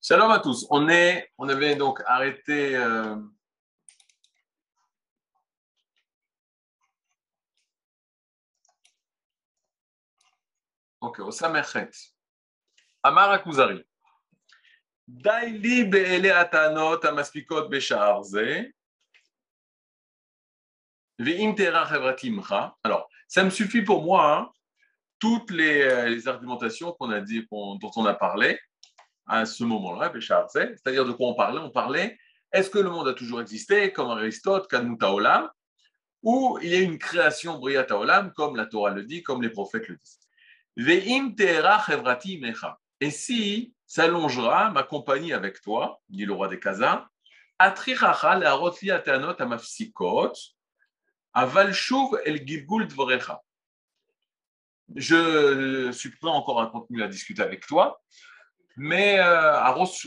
Shalom à tous. On, est, on avait donc arrêté. Euh... Ok, au Samerchet. Amar Akuzari. Daili be'ele atanot amaspikot be'sha'ar ze. Ve'im terach evratimcha. Alors, ça me suffit pour moi, hein, toutes les, euh, les argumentations qu'on a dit, dont on a parlé à ce moment-là, c'est-à-dire de quoi on parlait? On parlait, est-ce que le monde a toujours existé, comme Aristote, Kadmuta Olam, ou il y a une création Briata Olam, comme la Torah le dit, comme les prophètes le disent. Et si s'allongera ma compagnie avec toi, dit le roi des el dvorecha. Je suis prêt encore à continuer à discuter avec toi, mais euh,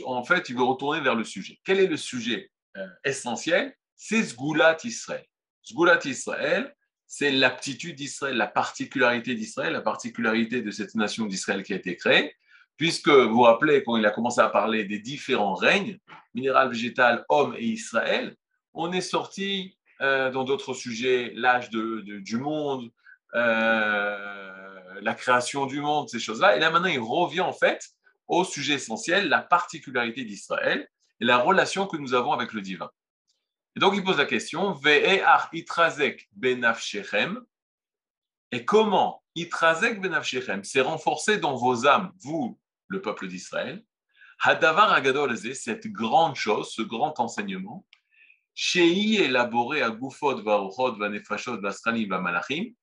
en fait, il veut retourner vers le sujet. Quel est le sujet euh, essentiel? C'est Sgulat Israël. Sgulat Israël, c'est l'aptitude d'Israël, la particularité d'Israël, la particularité de cette nation d'Israël qui a été créée, puisque vous vous rappelez, quand il a commencé à parler des différents règnes, minéral, végétal, homme et Israël, on est sorti euh, dans d'autres sujets, l'âge de- du monde, la création du monde, ces choses-là. Et là, maintenant, il revient en fait au sujet essentiel, la particularité d'Israël et la relation que nous avons avec le divin. Et donc, il pose la question, Ve'e'ar itrazek benafshechem, et comment itrazek benafshechem s'est renforcé dans vos âmes, vous, le peuple d'Israël, hadavar agadol cette grande chose, ce grand enseignement, Shei élaboré à Gufot, Varuchot, Vanefashot, Vastranim, Vamalachim,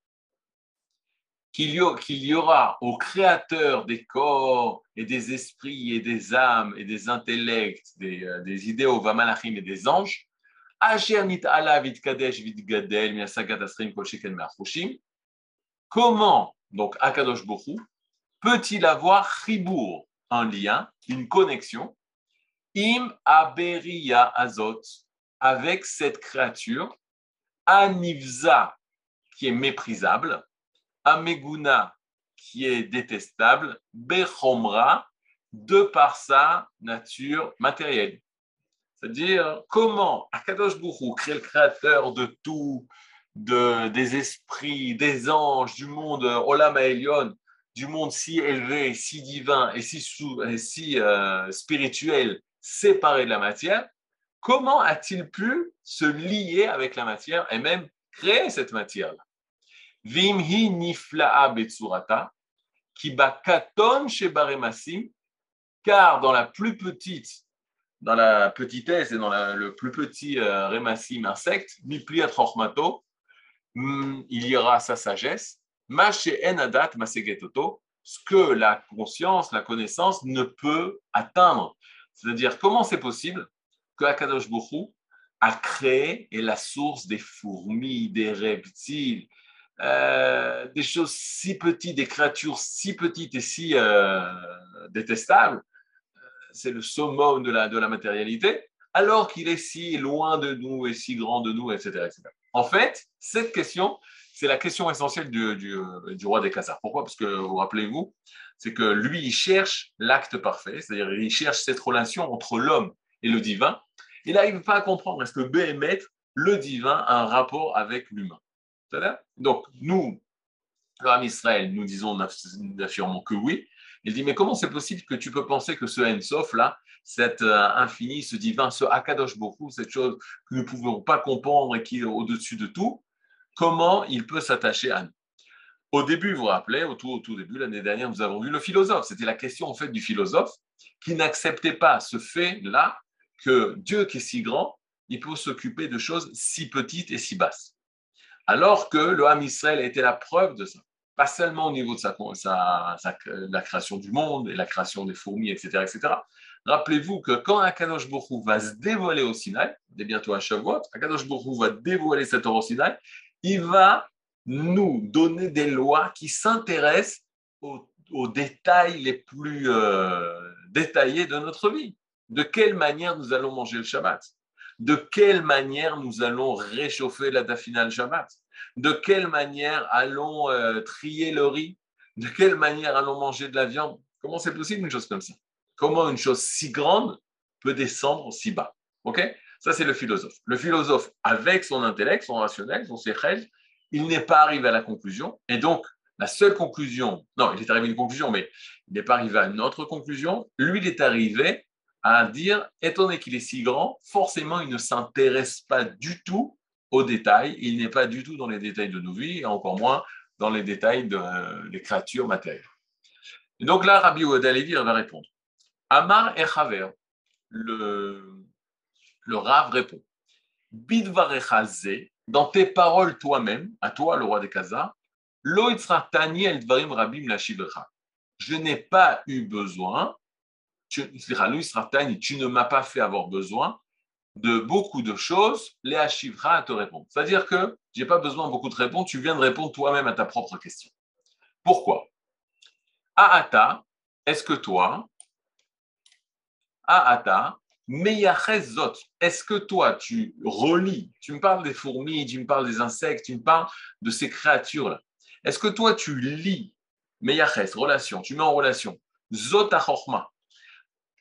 qu'il y, aura au créateur des corps et des esprits et des âmes et des intellects, des, euh, des idéaux, Vamalachim et des anges. Comment, donc Akadosh Bokhu, peut-il avoir chibour, un lien, une connexion, im aberia azot, avec cette créature, anivza, qui est méprisable, ameguna, qui est détestable, bechomra, de par sa nature matérielle. C'est-à-dire, comment Akadosh Bourou, qui le créateur de tout, de, des esprits, des anges, du monde Olam Elion, du monde si élevé, si divin et si, sou- et si euh, spirituel, séparé de la matière, comment a-t-il pu se lier avec la matière et même créer cette matière-là? Vimhi nifla'a betsurata, ki bakaton shebaremasim, car dans la plus petite, dans la petitesse et dans le plus petit euh, rémassim insecte, mipliat chormato, hmm, il y aura sa sagesse, mashe enadat masegetoto, ce que la conscience, la connaissance ne peut atteindre. C'est-à-dire, comment c'est possible que Akadosh Bokhu a créé et la source des fourmis, des reptiles, euh, des choses si petites, des créatures si petites et si euh, détestables, c'est le summum de la, matérialité, alors qu'il est si loin de nous et si grand de nous, etc. etc. En fait, cette question, c'est la question essentielle du roi des Khazars. Pourquoi? Parce que, vous rappelez-vous, c'est que lui, il cherche l'acte parfait, c'est-à-dire il cherche cette relation entre l'homme et le divin. Il n'arrive pas à comprendre est-ce que Béhémet, le divin, a un rapport avec l'humain? Donc, nous, l'homme Israël, nous disons, nous affirmons que oui. Il dit, mais comment c'est possible que tu peux penser que ce Ensof là, cet euh, infini, ce divin, ce Akadosh Bokhu, cette chose que nous ne pouvons pas comprendre et qui est au-dessus de tout, comment il peut s'attacher à nous? Au début, vous vous rappelez, au tout, au tout début, l'année dernière, nous avons vu le philosophe. C'était la question en fait du philosophe qui n'acceptait pas ce fait-là que Dieu qui est si grand, il peut s'occuper de choses si petites et si basses. Alors que le Ham Israël a été la preuve de ça pas seulement au niveau de sa, la création du monde et la création des fourmis, etc. etc. Rappelez-vous que quand Akadosh Bokhu va se dévoiler au Sinaï, dès bientôt à Shavuot, Akadosh Bokhu va dévoiler cette Torah au Sinaï, il va nous donner des lois qui s'intéressent aux, aux détails les plus euh, détaillés de notre vie. De quelle manière nous allons manger le Shabbat? De quelle manière nous allons réchauffer la dafina le Shabbat? De quelle manière allons euh, trier le riz? De quelle manière allons manger de la viande? Comment c'est possible une chose comme ça? Comment une chose si grande peut descendre si bas? Ok? Ça, c'est le philosophe. Le philosophe, avec son intellect, son rationnel, son séchel, il n'est pas arrivé à la conclusion. Et donc, la seule conclusion, non, il est arrivé à une conclusion, mais il n'est pas arrivé à une autre conclusion. Lui, il est arrivé à dire, étant donné qu'il est si grand, forcément, il ne s'intéresse pas du tout aux détails. Il n'est pas du tout dans les détails de nos vies, et encore moins dans les détails des euh, créatures matérielles. Et donc là, Rabbi Ouadalevi va répondre. Amar Echaver, le, le Rav répond. Bidvarechaze, dans tes paroles toi-même, à toi, le roi des Khazars, je n'ai pas eu besoin, tu, ne m'as pas fait avoir besoin de beaucoup de choses, les Ashivra à te répondre. C'est-à-dire que je n'ai pas besoin de beaucoup de réponses, tu viens de répondre toi-même à ta propre question. Pourquoi? Aata, est-ce que toi, Aata, Meyachezot, est-ce que toi, tu relis, tu me parles des fourmis, tu me parles des insectes, tu me parles de ces créatures-là. Est-ce que toi, tu lis? Meyaches, relation, tu mets en relation. Zot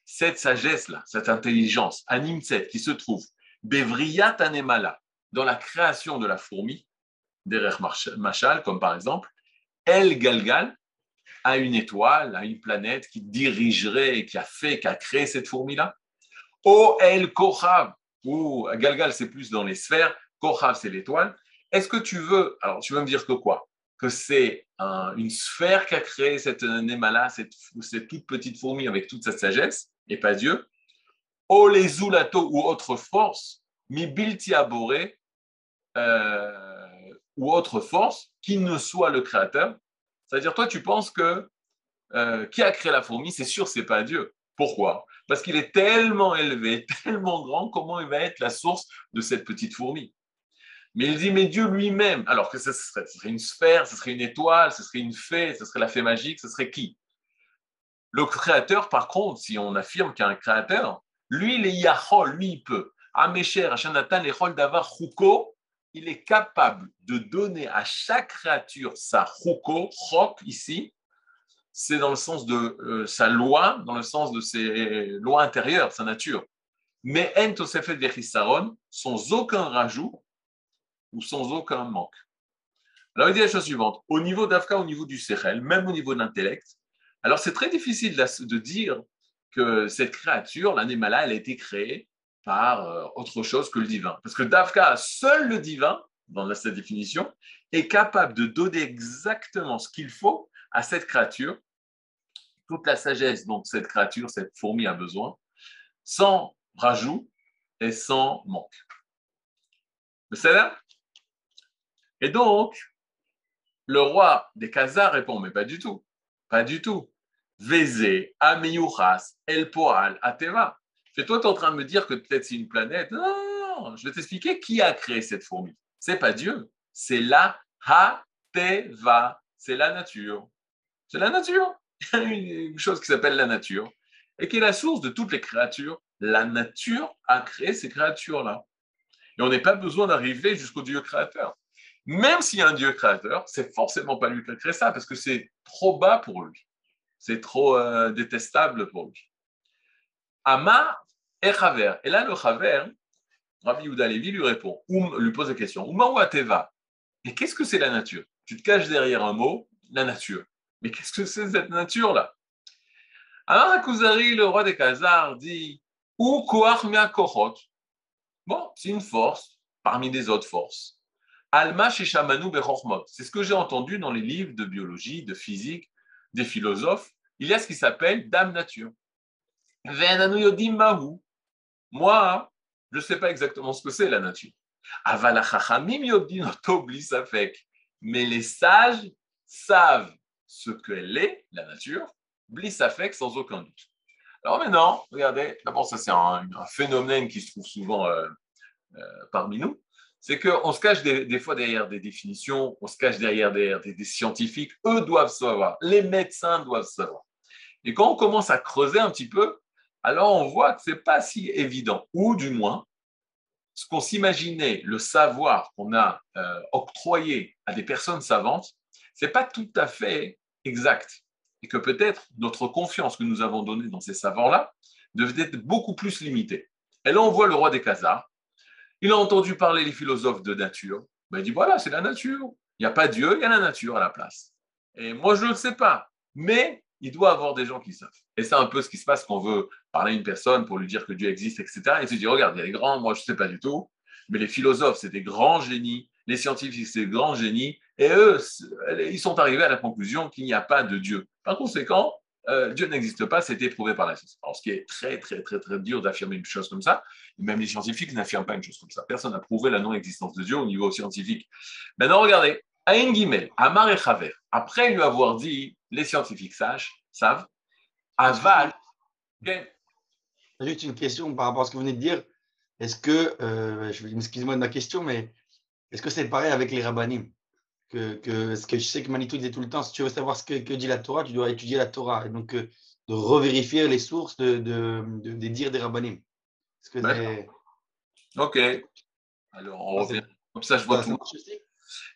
cette sagesse-là, cette intelligence, Animset, qui se trouve Bevriyat Anemala, dans la création de la fourmi, derrière Machal, comme par exemple, El Galgal, à une étoile, à une planète qui dirigerait, qui a fait, qui a créé cette fourmi-là. O El Kochav, ou Galgal, c'est plus dans les sphères, Kochav, c'est l'étoile. Est-ce que tu veux, alors tu veux me dire que quoi? Que c'est une sphère qui a créé cette Nemala, cette, cette toute petite fourmi avec toute sa sagesse, et pas Dieu. O les zulato ou autre force, mi bilti aboré, euh, ou autre force, qui ne soit le créateur. C'est-à-dire, toi, tu penses que euh, qui a créé la fourmi, c'est sûr, c'est pas Dieu. Pourquoi? Parce qu'il est tellement élevé, tellement grand, comment il va être la source de cette petite fourmi? Mais il dit, mais Dieu lui-même, alors que serait, ce serait, une sphère, ce serait une étoile, ce serait une fée, ce serait la fée magique, ce serait qui? Le créateur, par contre, si on affirme qu'il y a un créateur, lui, il est Yahol, lui, il peut. Davar, Chuko, il est capable de donner à chaque créature sa Chuko, Chok ici, c'est dans le sens de euh, sa loi, dans le sens de ses lois intérieures, sa nature. Mais En Tosefet Vechisaron, sans aucun rajout ou sans aucun manque. Alors il dit la chose suivante, au niveau d'Afka, au niveau du Sechel, même au niveau de l'intellect, alors c'est très difficile de dire que cette créature, l'anémala, elle a été créée par euh, autre chose que le divin. Parce que d'Afka, seul le divin, dans sa définition, est capable de donner exactement ce qu'il faut à cette créature toute la sagesse dont cette créature, cette fourmi a besoin, sans rajout et sans manque. C'est là Et donc, le roi des Khazars répond, mais pas du tout, pas du tout. Vézé, Ameyuchas, El Poal, Ateva. Et toi, tu es en train de me dire que peut-être c'est une planète. Non, je vais t'expliquer qui a créé cette fourmi. C'est pas Dieu, c'est la Ha-Teva, c'est la nature. C'est la nature. il y a une chose qui s'appelle la nature et qui est la source de toutes les créatures. La nature a créé ces créatures-là. Et on n'a pas besoin d'arriver jusqu'au Dieu créateur. Même s'il y a un Dieu créateur, c'est forcément pas lui qui a créé ça parce que c'est trop bas pour lui. C'est trop euh, détestable pour lui. Ama et Chaver. Et là, le Chaver, Rabbi Yehuda Levi lui répond, lui pose la question Uma ou Ateva? Et qu'est-ce que c'est la nature? Tu te caches derrière un mot, la nature. Mais qu'est-ce que c'est cette nature-là? Alors Akuzari, le roi des Khazars, dit Ou kohot. Bon, c'est une force parmi des autres forces. Alma Shamanu Bechormot. C'est ce que j'ai entendu dans les livres de biologie, de physique, des philosophes. Il y a ce qui s'appelle Dame Nature. Moi, je ne sais pas exactement ce que c'est la nature. Mais les sages savent ce qu'elle est, la nature, bliss affect sans aucun doute. Alors maintenant, regardez, d'abord ça c'est un, phénomène qui se trouve souvent euh, euh, parmi nous, c'est qu'on se cache des, fois derrière des définitions, on se cache derrière, des, des, scientifiques, eux doivent savoir, les médecins doivent savoir. Et quand on commence à creuser un petit peu, alors on voit que ce n'est pas si évident, ou du moins, ce qu'on s'imaginait, le savoir qu'on a euh, octroyé à des personnes savantes, c'est pas tout à fait exact. et que peut-être notre confiance que nous avons donnée dans ces savants-là devait être beaucoup plus limitée. Et là, on voit le roi des Khazars. Il a entendu parler les philosophes de nature. Ben, il dit voilà, c'est la nature. Il n'y a pas Dieu, il y a la nature à la place. Et moi, je ne le sais pas. Mais il doit avoir des gens qui savent. Et c'est un peu ce qui se passe quand on veut parler à une personne pour lui dire que Dieu existe, etc. Et se dit, regarde, il y a les grands, moi je ne sais pas du tout. Mais les philosophes, c'est des grands génies. Les scientifiques, c'est des grands génies. Et eux, ils sont arrivés à la conclusion qu'il n'y a pas de Dieu. Par conséquent, euh, Dieu n'existe pas, c'est prouvé par la science. Alors, ce qui est très, très, très, très dur d'affirmer une chose comme ça, même les scientifiques n'affirment pas une chose comme ça. Personne n'a prouvé la non-existence de Dieu au niveau scientifique. Maintenant, regardez, Aïn Gimel, Amar et Chaver, après lui avoir dit, les scientifiques sages, savent, Aval. Juste une question par rapport à ce que vous venez de dire. Est-ce que, euh, je excuse-moi de ma question, mais est-ce que c'est pareil avec les rabbinim que, que, ce que je sais que Manitou disait tout le temps, si tu veux savoir ce que, dit la Torah, tu dois étudier la Torah. Et donc, euh, de revérifier les sources de, de, des dires des rabbinim. Que Ok. Alors, on revient. Comme ça, je vois, tout,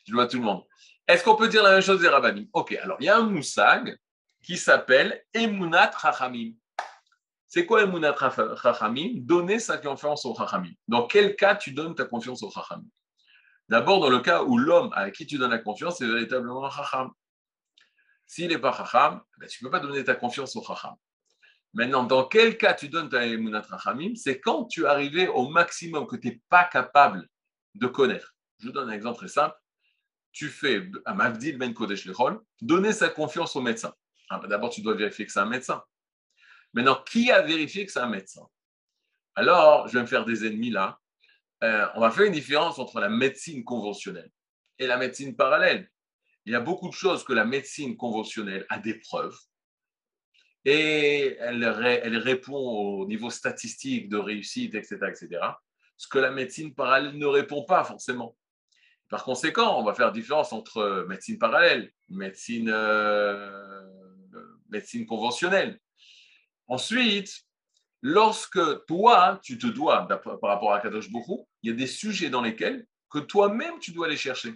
je vois tout le monde. Est-ce qu'on peut dire la même chose des rabbinim Ok. Alors, il y a un moussag qui s'appelle Emunat Chachamim. C'est quoi Emunat Chachamim? Donner sa confiance au Chachamim. Dans quel cas tu donnes ta confiance au Chachamim? D'abord, dans le cas où l'homme à qui tu donnes la confiance est véritablement un chacham. S'il n'est pas chacham, ben, tu ne peux pas donner ta confiance au chacham. Maintenant, dans quel cas tu donnes ta emunat chachamim? C'est quand tu es arrivé au maximum que tu n'es pas capable de connaître. Je vous donne un exemple très simple. Tu fais un Mavdil Ben Kodesh Lechol, donner sa confiance au médecin. Ah, ben, d'abord, tu dois vérifier que c'est un médecin. Maintenant, qui a vérifié que c'est un médecin? Alors, je vais me faire des ennemis là. Euh, on va faire une différence entre la médecine conventionnelle et la médecine parallèle. Il y a beaucoup de choses que la médecine conventionnelle a des preuves et elle, répond au niveau statistique de réussite, etc., etc., ce que la médecine parallèle ne répond pas forcément. Par conséquent, on va faire différence entre médecine parallèle, médecine, euh, médecine conventionnelle. Ensuite, lorsque toi, tu te dois, par rapport à Kadosh Bokhu, il y a des sujets dans lesquels que toi-même, tu dois aller chercher.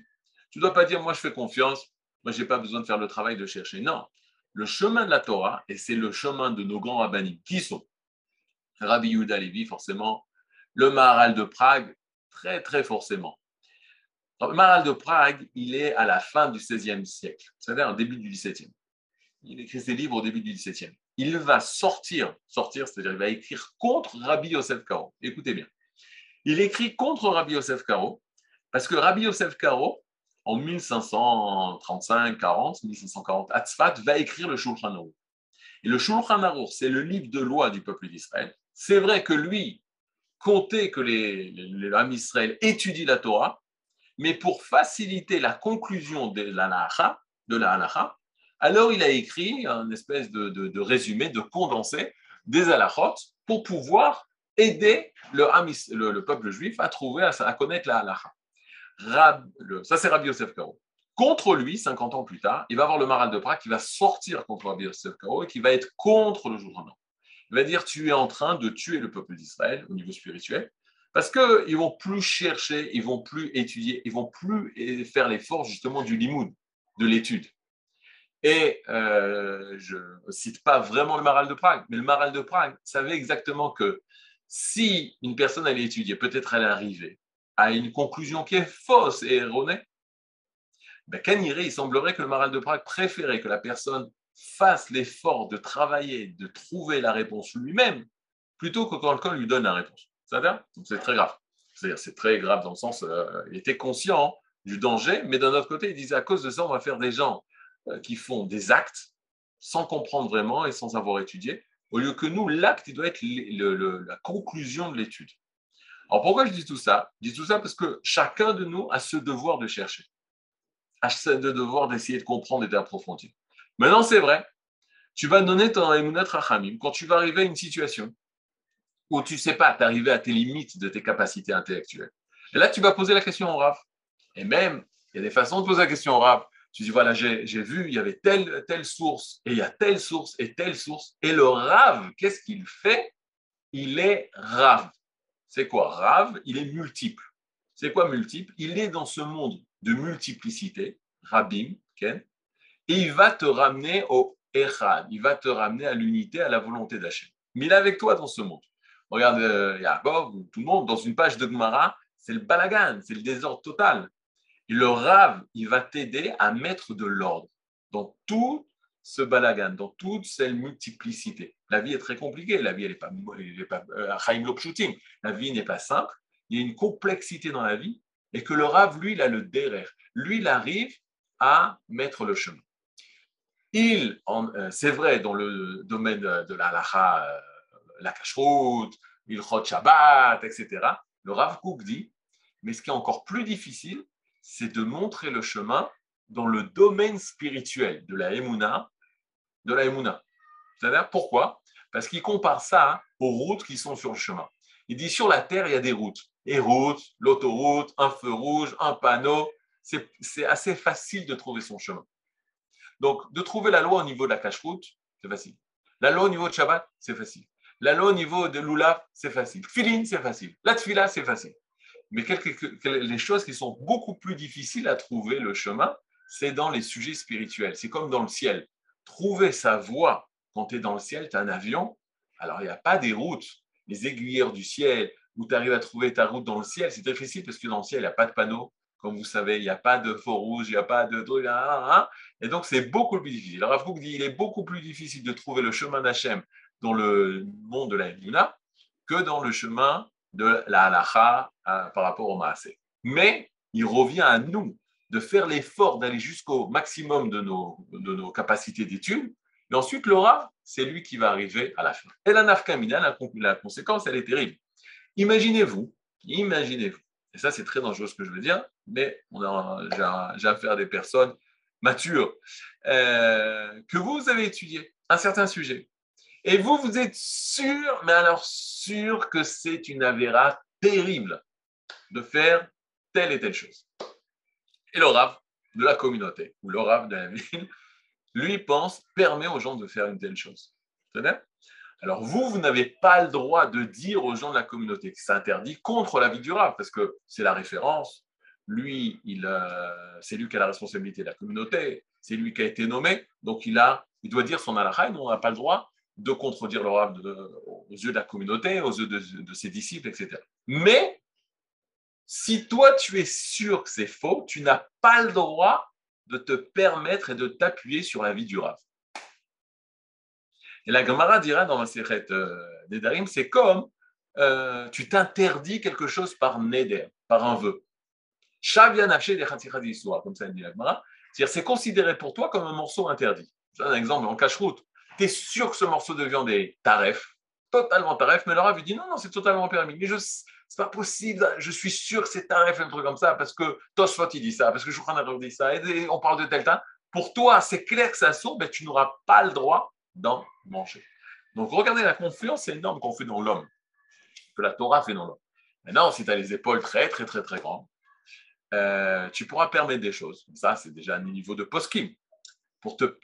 Tu ne dois pas dire, moi, je fais confiance, moi, je n'ai pas besoin de faire le travail de chercher. Non. Le chemin de la Torah, et c'est le chemin de nos grands rabbinim, qui sont Rabbi Yehuda Levi, forcément, le Maharal de Prague, très, très forcément. le Maharal de Prague, il est à la fin du XVIe siècle, c'est-à-dire au début du XVIIe. Il écrit ses livres au début du XVIIe il va sortir, sortir, c'est-à-dire il va écrire contre Rabbi Yosef Karo. Écoutez bien. Il écrit contre Rabbi Yosef Karo parce que Rabbi Yosef Karo, en 1535-40, 1540, à va écrire le Shulchan Aruch. Et le Shulchan Aruch, c'est le livre de loi du peuple d'Israël. C'est vrai que lui comptait que les, les, les Israël étudient la Torah, mais pour faciliter la conclusion de la halacha, de la halacha, alors il a écrit un espèce de, résumé, de condensé des halachot pour pouvoir aider le, peuple juif à trouver, à, connaître la halacha. ça, c'est Rabbi Yosef Karo. Contre lui, 50 ans plus tard, il va avoir le Maral de Prague qui va sortir contre Rabbi Yosef Karo et qui va être contre le jour Il va dire Tu es en train de tuer le peuple d'Israël au niveau spirituel parce qu'ils ne vont plus chercher, ils ne vont plus étudier, ils ne vont plus faire l'effort justement du limoud, de l'étude. Et euh, je ne cite pas vraiment le Maral de Prague, mais le Maral de Prague savait exactement que si une personne allait étudier, peut-être elle arrivait à une conclusion qui est fausse et erronée, ben, il semblerait que le Maral de Prague préférait que la personne fasse l'effort de travailler, de trouver la réponse lui-même, plutôt que quand quelqu'un lui donne la réponse. C'est très grave. C'est très grave dans le sens, euh, il était conscient du danger, mais d'un autre côté, il disait à cause de ça, on va faire des gens qui font des actes sans comprendre vraiment et sans avoir étudié, au lieu que nous, l'acte, doit être la conclusion de l'étude. Alors pourquoi je dis tout ça? Je dis tout ça parce que chacun de nous a ce devoir de chercher, a ce devoir d'essayer de comprendre et d'approfondir. Maintenant, c'est vrai, tu vas donner ton Emunat Rachamim quand tu vas arriver à une situation où tu ne sais pas, tu arrivé à tes limites de tes capacités intellectuelles. Et là, tu vas poser la question au Rav. Et même, il y a des façons de poser la question au Rav. Tu dis, voilà, j'ai vu, il y avait telle, source, et il y a telle source, et telle source. Et le rave, qu'est-ce qu'il fait? Il est rave. C'est quoi Rave, il est multiple. C'est quoi multiple? Il est dans ce monde de multiplicité, rabim, Ken, et il va te ramener au Echad. Il va te ramener à l'unité, à la volonté d'Hachem. Mais il est avec toi dans ce monde. Regarde euh, Yaakov, tout le monde, dans une page de Gemara, c'est le balagan, c'est le désordre total. Le Rav, il va t'aider à mettre de l'ordre dans tout ce balagan, dans toute cette multiplicité. La vie est très compliquée, la vie, n'est pas, pas euh, la vie n'est pas simple, il y a une complexité dans la vie, et que le Rav, lui, il a le derrière. Lui, il arrive à mettre le chemin. Il, euh, c'est vrai, dans le domaine de la halacha, euh, la cacheroute, il Shabbat, etc. Le Rav Kook dit, mais ce qui est encore plus difficile, c'est de montrer le chemin dans le domaine spirituel de la Emouna, de la Emouna. C'est-à-dire pourquoi? Parce qu'il compare ça aux routes qui sont sur le chemin. Il dit sur la terre, il y a des routes. Et routes, l'autoroute, un feu rouge, un panneau. C'est assez facile de trouver son chemin. Donc, de trouver la loi au niveau de la cache-route, c'est facile. La loi au niveau de Shabbat, c'est facile. La loi au niveau de Lulav, c'est facile. Filine, c'est facile. La Tfila, c'est facile. Mais les choses qui sont beaucoup plus difficiles à trouver le chemin, c'est dans les sujets spirituels. C'est comme dans le ciel. Trouver sa voie quand tu es dans le ciel, tu as un avion. Alors, il n'y a pas des routes, les aiguilleurs du ciel, où tu arrives à trouver ta route dans le ciel. C'est difficile parce que dans le ciel, il n'y a pas de panneau. Comme vous savez, il n'y a pas de feu rouge, il n'y a pas de truc. Et donc, c'est beaucoup plus difficile. Alors, Rav dit il est beaucoup plus difficile de trouver le chemin d'Hachem dans le monde de la Yuna que dans le chemin de la halacha euh, par rapport au maasé. Mais il revient à nous de faire l'effort d'aller jusqu'au maximum de nos, de nos capacités d'étude. Et ensuite, l'aura, c'est lui qui va arriver à la fin. Et la nafkamina, la, la conséquence, elle est terrible. Imaginez-vous, imaginez-vous, et ça c'est très dangereux ce que je veux dire, mais j'ai affaire à des personnes matures, euh, que vous avez étudié un certain sujet. Et vous, vous êtes sûr, mais alors sûr que c'est une avéra terrible de faire telle et telle chose. Et le Rav de la communauté, ou le Rav de la ville, lui pense, permet aux gens de faire une telle chose. Alors vous, vous n'avez pas le droit de dire aux gens de la communauté que c'est interdit contre la vie du Rav, parce que c'est la référence. Lui, il, c'est lui qui a la responsabilité de la communauté, c'est lui qui a été nommé, donc il, a, il doit dire son alakha, nous on n'a pas le droit de contredire le Rav aux yeux de la communauté, aux yeux de, ses disciples, etc. Mais si toi tu es sûr que c'est faux, tu n'as pas le droit de te permettre et de t'appuyer sur la vie du Rav. Et la Gemara dira dans la Sechet euh, Nedarim, c'est comme euh, tu t'interdis quelque chose par Neder, par un vœu. Comme ça dit la Gemara. C'est considéré pour toi comme un morceau interdit. Donne un exemple en cache-route tu es sûr que ce morceau de viande est taref, totalement taref, mais le Rav dit non, non, c'est totalement permis. Mais je c'est pas possible, je suis sûr que c'est taref, un truc comme ça, parce que Tosfot il dit ça, parce que Shulchan dit ça, et on parle de tel temps. Pour toi, c'est clair que ça saute, mais tu n'auras pas le droit d'en manger. Donc regardez la confiance énorme qu'on fait dans l'homme, que la Torah fait dans l'homme. Maintenant, si tu as les épaules très, très, très, très grandes, euh, tu pourras permettre des choses. Ça, c'est déjà un niveau de post-kim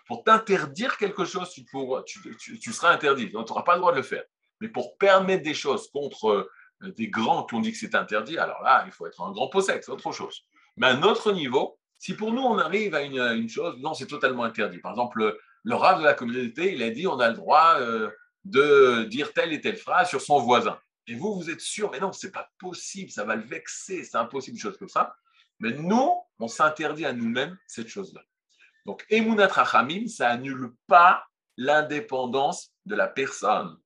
pour t'interdire quelque chose, tu, seras interdit. tu n'auras pas le droit de le faire. Mais pour permettre des choses contre euh, des grands qui ont dit que c'est interdit, alors là, il faut être un grand possède, c'est autre chose. Mais à un autre niveau, si pour nous, on arrive à une, chose, non, c'est totalement interdit. Par exemple, le, rave de la communauté, il a dit on a le droit euh, de dire telle et telle phrase sur son voisin. Et vous, vous êtes sûr, mais non, c'est pas possible, ça va le vexer, c'est impossible, une chose comme ça. Mais nous, on s'interdit à nous-mêmes cette chose-là. Donc, Emunat Rachamim, ça annule pas l'indépendance de la personne.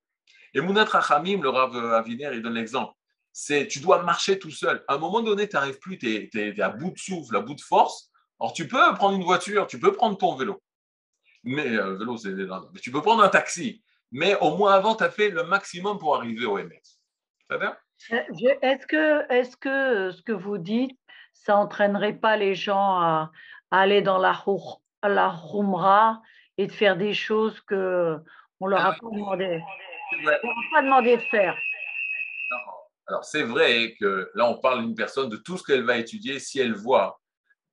Emunat Rachamim, le Rav Aviner, il donne l'exemple. C'est tu dois marcher tout seul. À un moment donné, tu n'arrives plus, tu es, à bout de souffle, à bout de force. Alors, tu peux prendre une voiture, tu peux prendre ton vélo. Mais euh, vélo, c'est mais tu peux prendre un taxi. Mais au moins avant, tu as fait le maximum pour arriver au MS. Ça va? Euh, Est-ce que, est que ce que vous dites, ça entraînerait pas les gens à, aller dans la la Humra et de faire des choses que on leur a pas demandé. pas demandé de faire. Alors c'est vrai que là on parle d'une personne de tout ce qu'elle va étudier si elle voit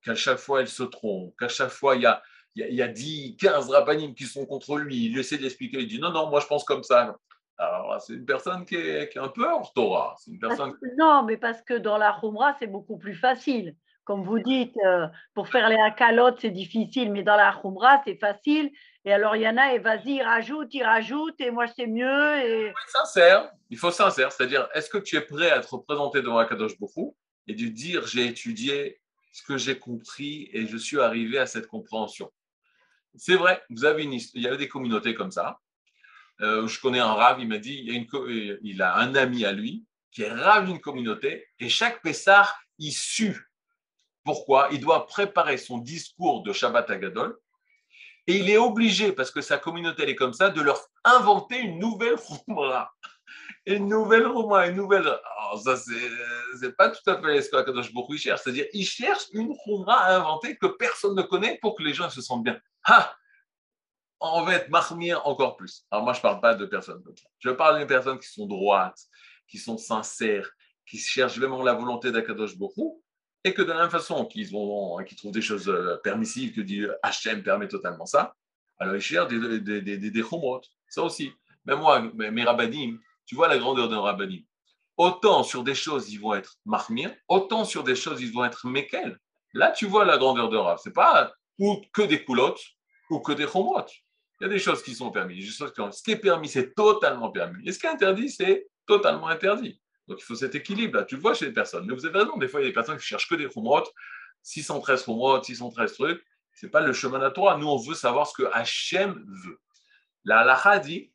qu'à chaque fois elle se trompe, qu'à chaque fois il y a, il y a, 10, 15 rabbinim qui sont contre lui, il essaie d'expliquer, il dit non, non, moi je pense comme ça. Alors c'est une personne qui est, un peu hors Torah. Une personne... Non, mais parce que dans la Humra c'est beaucoup plus facile comme vous dites, euh, pour faire les akalotes, c'est difficile, mais dans la khumra, c'est facile. Et alors, il y en a, et vas-y, il rajoute, il rajoute, et moi, c'est mieux. Il faut être sincère, il faut sincère, c'est-à-dire, est-ce que tu es prêt à être représenté devant Akadosh Bokhu et de dire, j'ai étudié ce que j'ai compris et je suis arrivé à cette compréhension? C'est vrai, vous avez il y a des communautés comme ça. Euh, je connais un rave, il m'a dit, il, y a une, il a un ami à lui qui est rave d'une communauté et chaque Pessar, il sue. Pourquoi? Il doit préparer son discours de Shabbat Agadol et il est obligé, parce que sa communauté est comme ça, de leur inventer une nouvelle Khumra. Une nouvelle Khumra, une nouvelle. Alors, ça, c'est pas tout à fait ce que Kadosh Baruch cherche. C'est-à-dire, il cherche une Khumra à inventer que personne ne connaît pour que les gens se sentent bien. Ah On va être marmire encore plus. Alors, moi, je parle pas de personnes comme ça. Je parle de personnes qui sont droites, qui sont sincères, qui cherchent vraiment la volonté d'Akadosh Baruch et que de la même façon qu'ils qu'ils trouvent des choses euh, permissives, que dit Hachem permet totalement ça, alors ils cherchent des, des, des, ça aussi. Mais moi, mes rabbinim, tu vois la grandeur d'un rabbinim. Autant sur des choses, ils vont être marmir, autant sur des choses, ils vont être mekel. Là, tu vois la grandeur de Rav. C'est pas ou que des coulottes ou que des chomrot. Il y a des choses qui sont permises. Ce qui est permis, c'est totalement permis. Et ce qui est interdit, c'est totalement interdit. Donc il faut cet équilibre là. Tu le vois chez les personnes. Mais vous avez raison, des fois il y a des personnes qui cherchent que des khumrot, 613 khumrot, 613 trucs. Ce n'est pas le chemin la Torah. Nous, on veut savoir ce que Hachem veut. La halacha dit,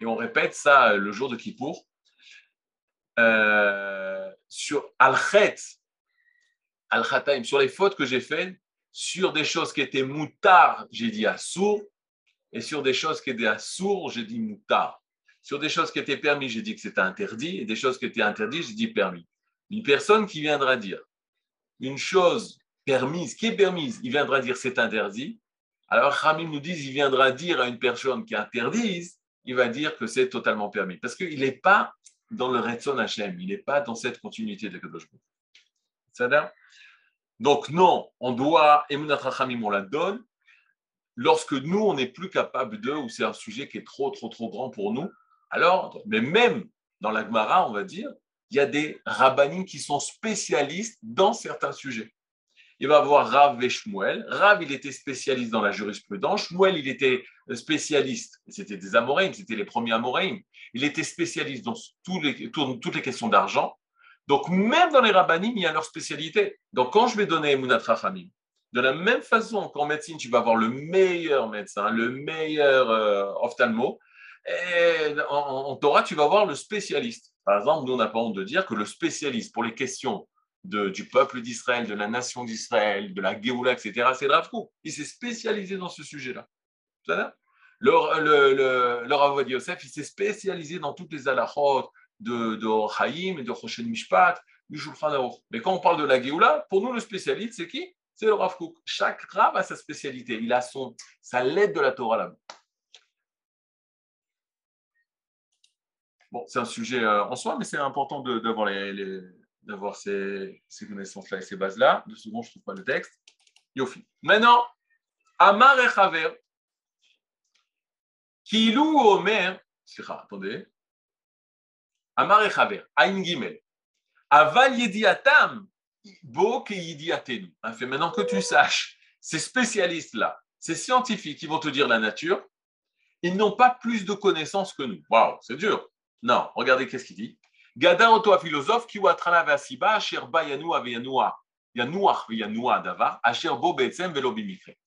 et on répète ça le jour de Kippour, euh, sur Al-Khet, al sur les fautes que j'ai faites, sur des choses qui étaient moutards, j'ai dit sourd, et sur des choses qui étaient sourd, j'ai dit moutard. Sur des choses qui étaient permises, j'ai dit que c'était interdit, et des choses qui étaient interdites, j'ai dit permis. Une personne qui viendra dire une chose permise, qui est permise, il viendra dire c'est interdit. Alors Khamim nous dit, il viendra dire à une personne qui interdise, il va dire que c'est totalement permis. Parce qu'il n'est pas dans le Retson Hashem, il n'est pas dans cette continuité de Kadosh Donc non, on doit, Emunat Rachamim, on la donne. Lorsque nous, on n'est plus capable de, ou c'est un sujet qui est trop, trop, trop grand pour nous, alors, mais même dans la Gemara, on va dire, il y a des rabbinim qui sont spécialistes dans certains sujets. Il va avoir Rav et Shmuel. Rav, il était spécialiste dans la jurisprudence. Shmuel, il était spécialiste. C'était des Amoréim, c'était les premiers Amoréim. Il était spécialiste dans toutes les questions d'argent. Donc, même dans les rabbinim, il y a leur spécialité. Donc, quand je vais donner Emunat Rachamim, de la même façon qu'en médecine, tu vas avoir le meilleur médecin, le meilleur euh, ophtalmo, et en, Torah, tu vas voir le spécialiste. Par exemple, nous, on n'a pas honte de dire que le spécialiste pour les questions du peuple d'Israël, de la nation d'Israël, de la Géoula, etc., c'est Rav Il s'est spécialisé dans ce sujet-là. Le, le, le, le Rav Yosef, il s'est spécialisé dans toutes les alachot de, de Chaim et de Choshen Mishpat, du Shulchan Mais quand on parle de la Géoula, pour nous, le spécialiste, c'est qui? C'est le Rav Chaque Rav a sa spécialité. Il a son, sa lettre de la Torah là-bas. Bon, c'est un sujet euh, en soi, mais c'est important d'avoir ces, connaissances-là et ces bases-là. De second, je ne trouve pas le texte. Yofi. Maintenant, Amar et Chaver, Kilou Omer, attendez. Amar et Chaver, Aïn Gimel, Aval Yediatam, Bo Ke Yediatenu. Fait maintenant que tu saches, ces spécialistes-là, ces scientifiques qui vont te dire la nature, ils n'ont pas plus de connaissances que nous. Waouh, c'est dur. Non, regardez qu'est-ce qu'il dit? Un philosophe qui vasiba asher ba yanua veyanua yanua veyanua davar asher bo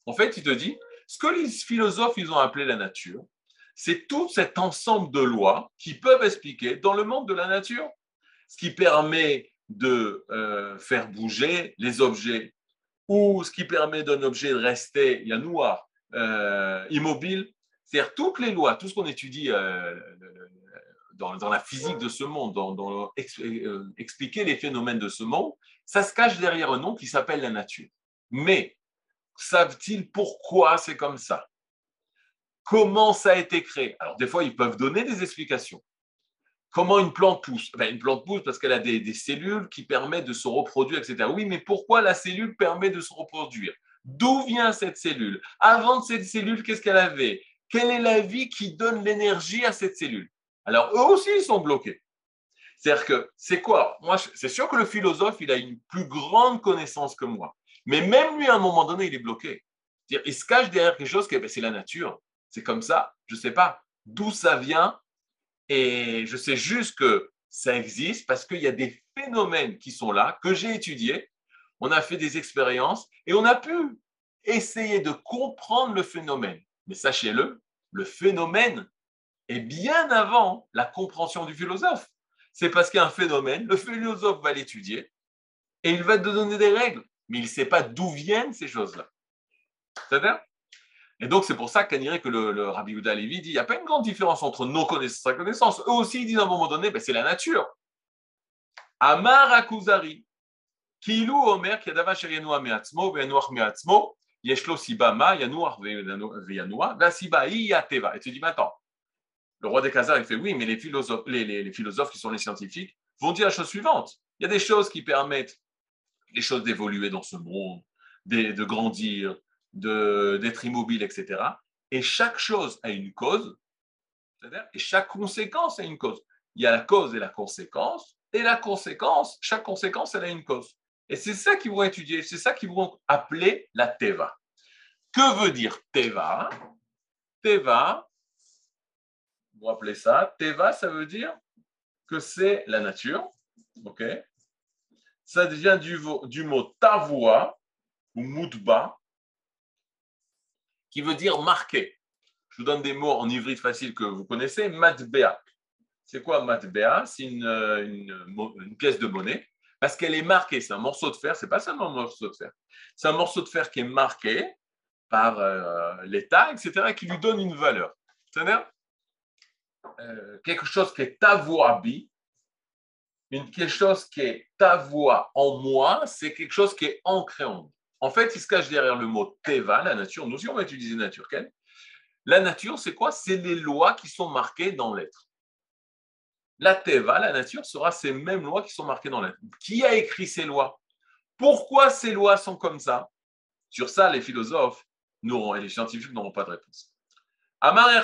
En fait, il te dit ce que les philosophes ils ont appelé la nature, c'est tout cet ensemble de lois qui peuvent expliquer dans le monde de la nature ce qui permet de euh, faire bouger les objets ou ce qui permet d'un objet de rester euh, immobile. C'est-à-dire toutes les lois, tout ce qu'on étudie, euh, dans, la physique de ce monde, dans, euh, expliquer les phénomènes de ce monde, ça se cache derrière un nom qui s'appelle la nature. Mais savent-ils pourquoi c'est comme ça? Comment ça a été créé? Alors des fois, ils peuvent donner des explications. Comment une plante pousse? Ben, Une plante pousse parce qu'elle a des, des, cellules qui permettent de se reproduire, etc. Oui, mais pourquoi la cellule permet de se reproduire? D'où vient cette cellule? Avant cette cellule, qu'est-ce qu'elle avait? Quelle est la vie qui donne l'énergie à cette cellule? Alors, eux aussi, ils sont bloqués. C'est-à-dire que, c'est quoi? Moi, c'est sûr que le philosophe, il a une plus grande connaissance que moi. Mais même lui, à un moment donné, il est bloqué. Il se cache derrière quelque chose qui c'est la nature. c'est comme ça, je ne sais pas d'où ça vient, et je sais juste que ça existe parce qu'il y a des phénomènes qui sont là, que j'ai étudiés, on a fait des expériences, et on a pu essayer de comprendre le phénomène. Mais sachez-le, le phénomène est bien avant la compréhension du philosophe. C'est parce qu'il y a un phénomène, le philosophe va l'étudier et il va te donner des règles, mais il ne sait pas d'où viennent ces choses-là. C'est-à-dire Et donc, c'est pour ça qu'on que le, Rabbi Yehuda Levi dit il n'y a pas une grande différence entre nos connaissances et sa connaissance. Eux aussi, ils disent à un moment donné ben, c'est la nature. Amar Akuzari, Kilu Omer, Kiadava Sherienu Ameatzmo, Veyanuach Meatzmo, Yeshlo Sibama, Yanuach Veyanua, Vasiba Yateva. Et tu dis attends, le roi des Khazars, il fait oui, mais les philosophes, les, philosophes qui sont les scientifiques vont dire la chose suivante. Il y a des choses qui permettent les choses d'évoluer dans ce monde, de, grandir, d'être immobile, etc. Et chaque chose a une cause, et chaque conséquence a une cause. Il y a la cause et la conséquence, et la conséquence, chaque conséquence, elle a une cause. Et c'est ça qu'ils vont étudier, c'est ça qu'ils vont appeler la Teva. Que veut dire Teva? Teva, vous rappelez ça, Teva, ça veut dire que c'est la nature. ok? Ça devient du, mot tavoa ou mutba, qui veut dire marqué. Je vous donne des mots en hybride facile que vous connaissez. Matbea. C'est quoi matbea? C'est une, une, pièce de monnaie parce qu'elle est marquée. C'est un morceau de fer. C'est pas seulement un morceau de fer. C'est un morceau de fer qui est marqué par euh, l'État, etc., qui lui donne une valeur. Euh, quelque chose qui est ta voix une, quelque chose qui est ta voix en moi, c'est quelque chose qui est ancré en nous. En fait, il se cache derrière le mot teva, la nature. Nous aussi, on va utiliser nature. La nature, c'est quoi? C'est les lois qui sont marquées dans l'être. La teva, la nature, sera ces mêmes lois qui sont marquées dans l'être. Qui a écrit ces lois? Pourquoi ces lois sont comme ça? Sur ça, les philosophes et les scientifiques n'auront pas de réponse. Amar et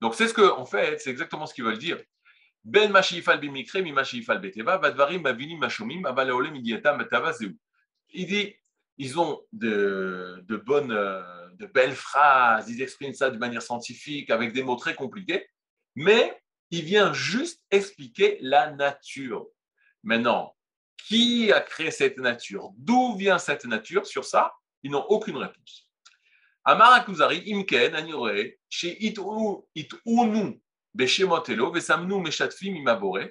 donc c'est ce que, en fait, c'est exactement ce qu'ils veulent dire. Ben mashifal bimikre, mi mashifal beteva, vadvarim bavinim mashomim, abaleole midiatam betava zeu. Il dit, ils ont de, de, bonnes, de belles phrases, ils expriment ça de manière scientifique, avec des mots très compliqués, mais il vient juste expliquer la nature. Maintenant, qui a créé cette nature? D'où vient cette nature? Sur ça, ils n'ont aucune réponse. Amar Imken, Itunu, Beshemotelo, Vesamnu, Meshatfim, Imabore.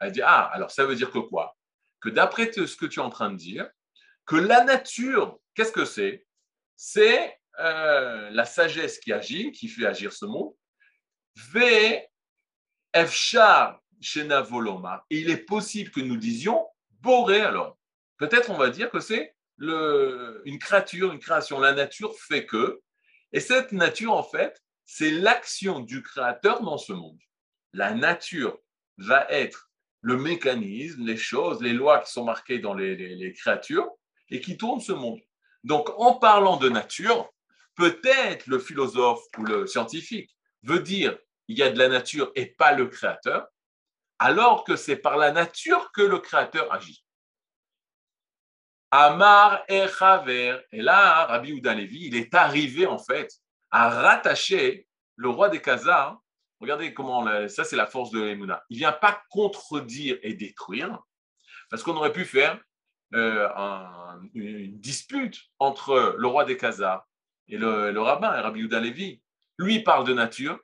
Elle dit Ah, alors ça veut dire que quoi? Que d'après ce que tu es en train de dire, que la nature, qu'est-ce que c'est? C'est euh, la sagesse qui agit, qui fait agir ce mot. Ve Voloma. Et il est possible que nous disions Boré alors. Peut-être on va dire que c'est une créature, une création. La nature fait que. Et cette nature, en fait, c'est l'action du créateur dans ce monde. La nature va être le mécanisme, les choses, les lois qui sont marquées dans les, les créatures et qui tournent ce monde. Donc, en parlant de nature, peut-être le philosophe ou le scientifique veut dire il y a de la nature et pas le créateur, alors que c'est par la nature que le Créateur agit. Amar Echaver, et là, Rabbi Levi, il est arrivé en fait à rattacher le roi des Khazars. Regardez comment, ça c'est la force de l'Emouna. Il ne vient pas contredire et détruire, parce qu'on aurait pu faire euh, une dispute entre le roi des Khazars et le, rabbin, Rabbi Yehuda Levi. Lui parle de nature,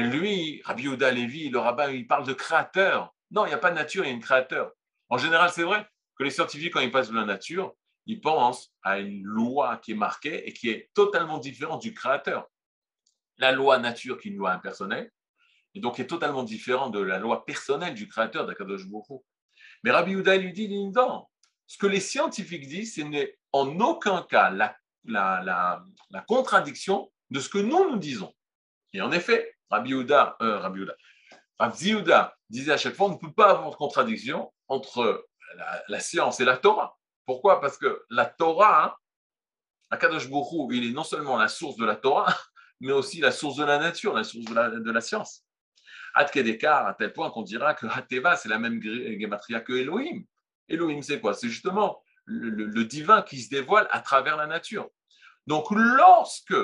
lui, Rabbi Yehuda Levi, le rabbin, il parle de créateur. Non, il n'y a pas de nature, il y a un créateur. En général, c'est vrai que les scientifiques, quand ils passent de la nature, ils pensent à une loi qui est marquée et qui est totalement différente du créateur. La loi nature, qui est une loi impersonnelle, et donc est totalement différente de la loi personnelle du créateur d'Akadosh Baruch Mais Rabbi Yehuda lui dit, non, ce que les scientifiques disent, ce n'est en aucun cas la, la, la contradiction de ce que nous nous disons. Et en effet, Rabbi Yehuda, euh, Rabbi disait à chaque fois, on ne peut pas avoir de contradiction entre la, science et la Torah. Pourquoi? Parce que la Torah, hein, Akadosh Baruch il est non seulement la source de la Torah, mais aussi la source de la nature, la source de la, science. Kedekar, à tel point qu'on dira que Hateva, c'est la même gematria que Elohim. Elohim, c'est quoi? C'est justement le, divin qui se dévoile à travers la nature. Donc, lorsque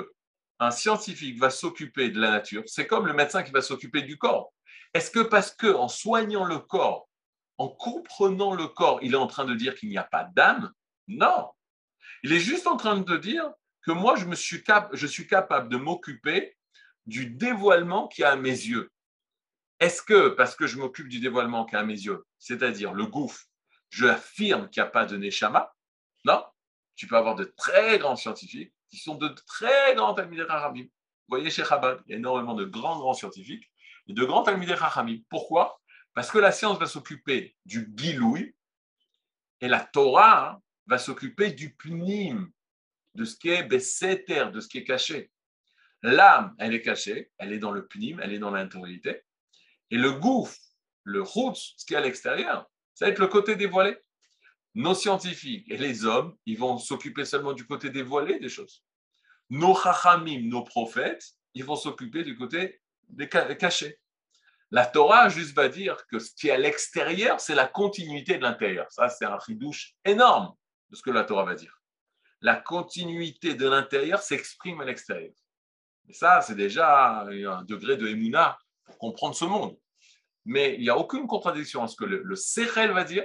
un scientifique va s'occuper de la nature, c'est comme le médecin qui va s'occuper du corps. Est-ce que parce que en soignant le corps, en comprenant le corps, il est en train de dire qu'il n'y a pas d'âme? Non. Il est juste en train de dire que moi, je, suis capable de m'occuper du dévoilement qui a à mes yeux. Est-ce que, parce que je m'occupe du dévoilement qui a à mes yeux, c'est-à-dire le gouffre, je affirme qu'il n'y a pas de Neshama? Non. Tu peux avoir de très grands scientifiques qui sont de très grands Talmidei Vous voyez, chez Chabad, il y a énormément de grands, grands scientifiques de grands Talmidei Chachamim. Pourquoi? Parce que la science va s'occuper du Giloui et la Torah hein, va s'occuper du Pnim, de ce qui est Besséter, de ce qui est caché. L'âme, elle est cachée, elle est dans le Pnim, elle est dans l'intériorité. Et le gouffre, le route, ce qui est à l'extérieur, ça va être le côté dévoilé. Nos scientifiques et les hommes, ils vont s'occuper seulement du côté dévoilé des choses. Nos chachamim, nos prophètes, ils vont s'occuper du côté des cachés. La Torah juste va dire que ce qui est à l'extérieur, c'est la continuité de l'intérieur. Ça, c'est un ridouche énorme de ce que la Torah va dire. La continuité de l'intérieur s'exprime à l'extérieur. Et ça, c'est déjà un degré de émouna pour comprendre ce monde. Mais il n'y a aucune contradiction à ce que le, le va dire,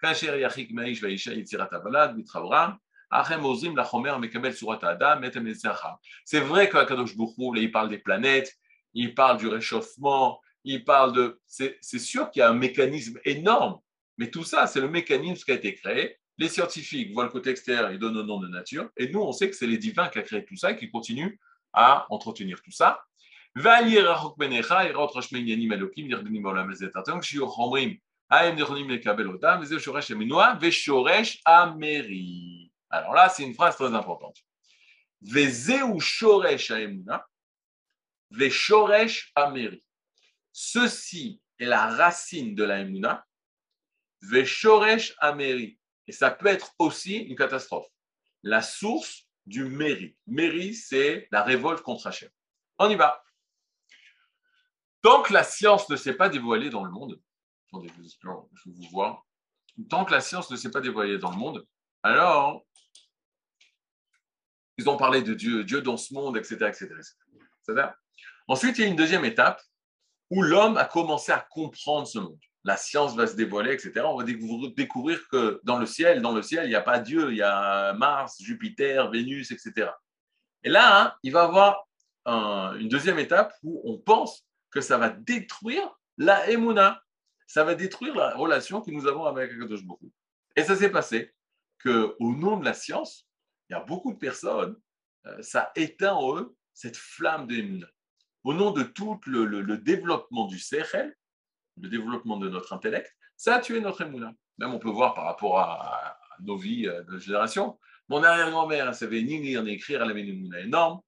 כאשר ירחיק מהאיש והאישה יצירת הבלד והתחברם אך הם עוזרים לחומר המקבל צורת האדם מאת המנצח. C'est vrai qu'Akadosh Baruch Hu, il parle des planètes, il parle du réchauffement, il parle de... C'est sûr qu'il y a un mécanisme énorme, mais tout ça, c'est le mécanisme qui a été créé. Les scientifiques voient le côté extérieur, ils donnent le nom de nature, et nous, on sait que c'est les divins qui ont créé tout ça et qui continuent à entretenir tout ça. Alors là, c'est une phrase très importante. Ceci est la racine de la ameri. Et ça peut être aussi une catastrophe. La source du mérite. Mérite, c'est la révolte contre Hachem. On y va. Tant que la science ne s'est pas dévoilée dans le monde, je vous vois. Tant que la science ne s'est pas dévoilée dans le monde, alors ils ont parlé de Dieu, Dieu dans ce monde, etc. etc., etc. Ensuite, il y a une deuxième étape où l'homme a commencé à comprendre ce monde. La science va se dévoiler, etc. On va découvrir que dans le ciel, dans le ciel, il n'y a pas Dieu, il y a Mars, Jupiter, Vénus, etc. Et là, hein, il va y avoir une deuxième étape où on pense que ça va détruire la Emouna. Ça va détruire la relation que nous avons avec Akadosh Baruch Et ça s'est passé qu'au nom de la science, il y a beaucoup de personnes, euh, ça éteint en eux cette flamme de au nom de tout le, développement du Sechel, le développement de notre intellect, ça a tué notre émouna. Même on peut voir par rapport à, nos vies euh, de génération. Mon arrière-grand-mère, elle savait ni lire ni écrire, elle avait une énorme.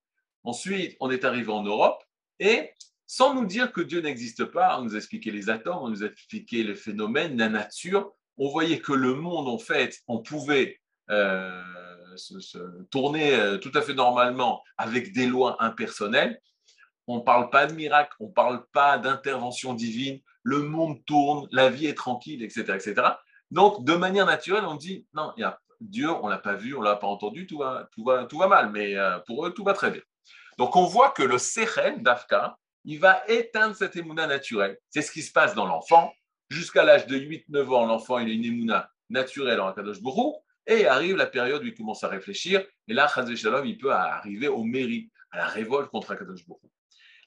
Ensuite, on est arrivé en Europe et sans nous dire que Dieu n'existe pas, on nous a expliqué les atomes, on nous a expliqué les phénomènes, la nature. On voyait que le monde, en fait, on pouvait euh, se, tourner euh, tout à fait normalement avec des lois impersonnelles on ne parle pas de miracle, on ne parle pas d'intervention divine, le monde tourne, la vie est tranquille, etc. etc. Donc, de manière naturelle, on dit, non, y a Dieu, on ne l'a pas vu, on ne l'a pas entendu, tout va, tout, va, mal, mais euh, pour eux, tout va très bien. Donc, on voit que le Sechel d'Afka, il va éteindre cette émouna naturelle. C'est ce qui se passe dans l'enfant. Jusqu'à l'âge de 8-9 ans, l'enfant, a une émouna naturelle en Akadosh Bourou, et arrive la période où il commence à réfléchir, et là, Shalom, il peut arriver au mérite, à la révolte contre Akadosh Bourou.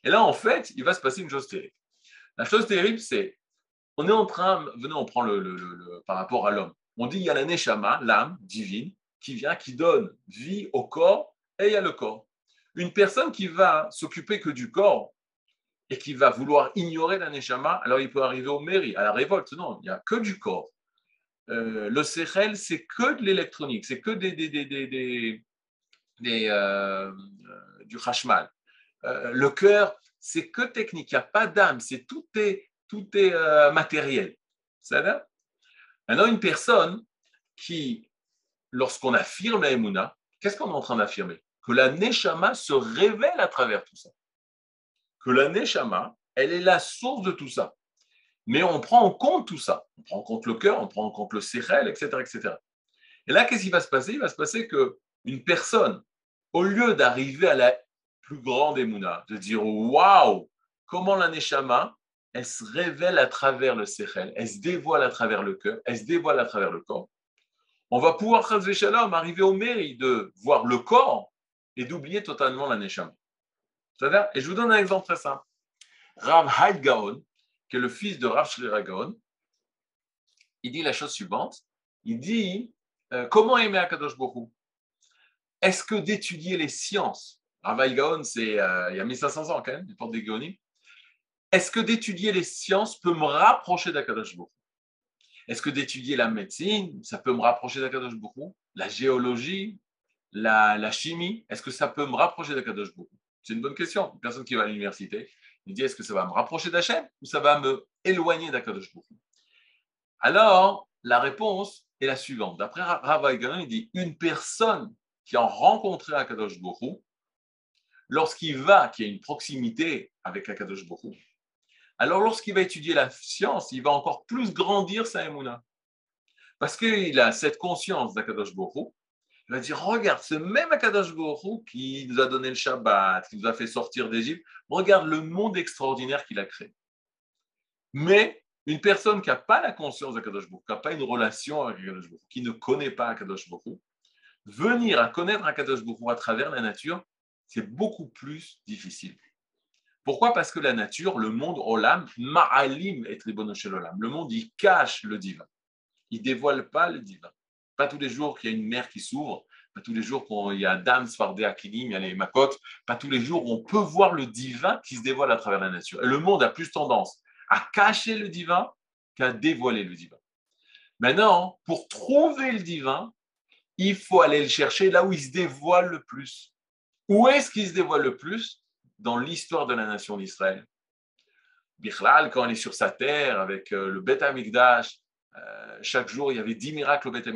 Et là, en fait, il va se passer une chose terrible. La chose terrible, c'est, on est en train, venez, on prend le, par rapport à l'homme. On dit, il y a la neshama, l'âme divine, qui vient, qui donne vie au corps, et il y a le corps. Une personne qui va s'occuper que du corps, et qui va vouloir ignorer la alors il peut arriver au mairie, à la révolte. Non, il n'y a que du corps. Euh, le Sechel, c'est que de l'électronique, c'est que des euh, du Hashmal. Euh, le cœur, c'est que technique, il n'y a pas d'âme, c'est tout est, tout est matériel. Ça va? Maintenant, une personne qui, lorsqu'on affirme la Emouna, qu'est-ce qu'on est en train d'affirmer? Que la Neshama se révèle à travers tout ça. Que la Neshama, elle est la source de tout ça. Mais on prend en compte tout ça. On prend en compte le cœur, on prend en compte le sérel, etc., etc. Et là, qu'est-ce qui va se passer? Il va se passer qu'une personne, au lieu d'arriver à la plus grande émouna, de dire waouh, comment la Neshama, elle se révèle à travers le sérel, elle se dévoile à travers le cœur, elle se dévoile à travers le corps. On va pouvoir, Shalom, arriver au mérite de voir le corps et d'oublier totalement la Neshama. Et je vous donne un exemple très simple. Rav Haïd Gaon, qui est le fils de Rav Gaon, il dit la chose suivante. Il dit euh, comment aimer Akadosh Bokhu Est-ce que d'étudier les sciences, Rav Haïd Gaon, c'est euh, il y a 1500 ans quand même, porte des Gaonim, est-ce que d'étudier les sciences peut me rapprocher d'Akadosh Bokhu Est-ce que d'étudier la médecine, ça peut me rapprocher d'Akadosh Bokhu La géologie, la, la chimie, est-ce que ça peut me rapprocher d'Akadosh Bokhu c'est une bonne question. Une personne qui va à l'université, il dit est-ce que ça va me rapprocher d'Hachem ou ça va me éloigner d'Akadosh Alors, la réponse est la suivante. D'après Rav il dit une personne qui a rencontré Akadosh Baruch lorsqu'il va, qui a une proximité avec Akadosh Baruch alors lorsqu'il va étudier la science, il va encore plus grandir sa émouna. Parce qu'il a cette conscience d'Akadosh Baruch il va dire Regarde, ce même Akadosh Baruch qui nous a donné le Shabbat, qui nous a fait sortir d'Égypte, regarde le monde extraordinaire qu'il a créé. Mais une personne qui n'a pas la conscience d'Akadosh Baruch, qui n'a pas une relation avec Akadosh Baruch, qui ne connaît pas Akadosh Baruch, venir à connaître Akadosh Baruch à travers la nature, c'est beaucoup plus difficile. Pourquoi? Parce que la nature, le monde olam, ma'alim et olam. Le monde, il cache le divin. Il dévoile pas le divin. Pas tous les jours qu'il y a une mer qui s'ouvre, pas tous les jours qu'il y a Adam, Sfardé, Akilim, il y a les Makot, pas tous les jours on peut voir le divin qui se dévoile à travers la nature. Et le monde a plus tendance à cacher le divin qu'à dévoiler le divin. Maintenant, pour trouver le divin, il faut aller le chercher là où il se dévoile le plus. Où est-ce qu'il se dévoile le plus? Dans l'histoire de la nation d'Israël. Bichlal, quand on est sur sa terre avec euh, le Beth Amikdash, euh, chaque jour, il y avait dix miracles au Beth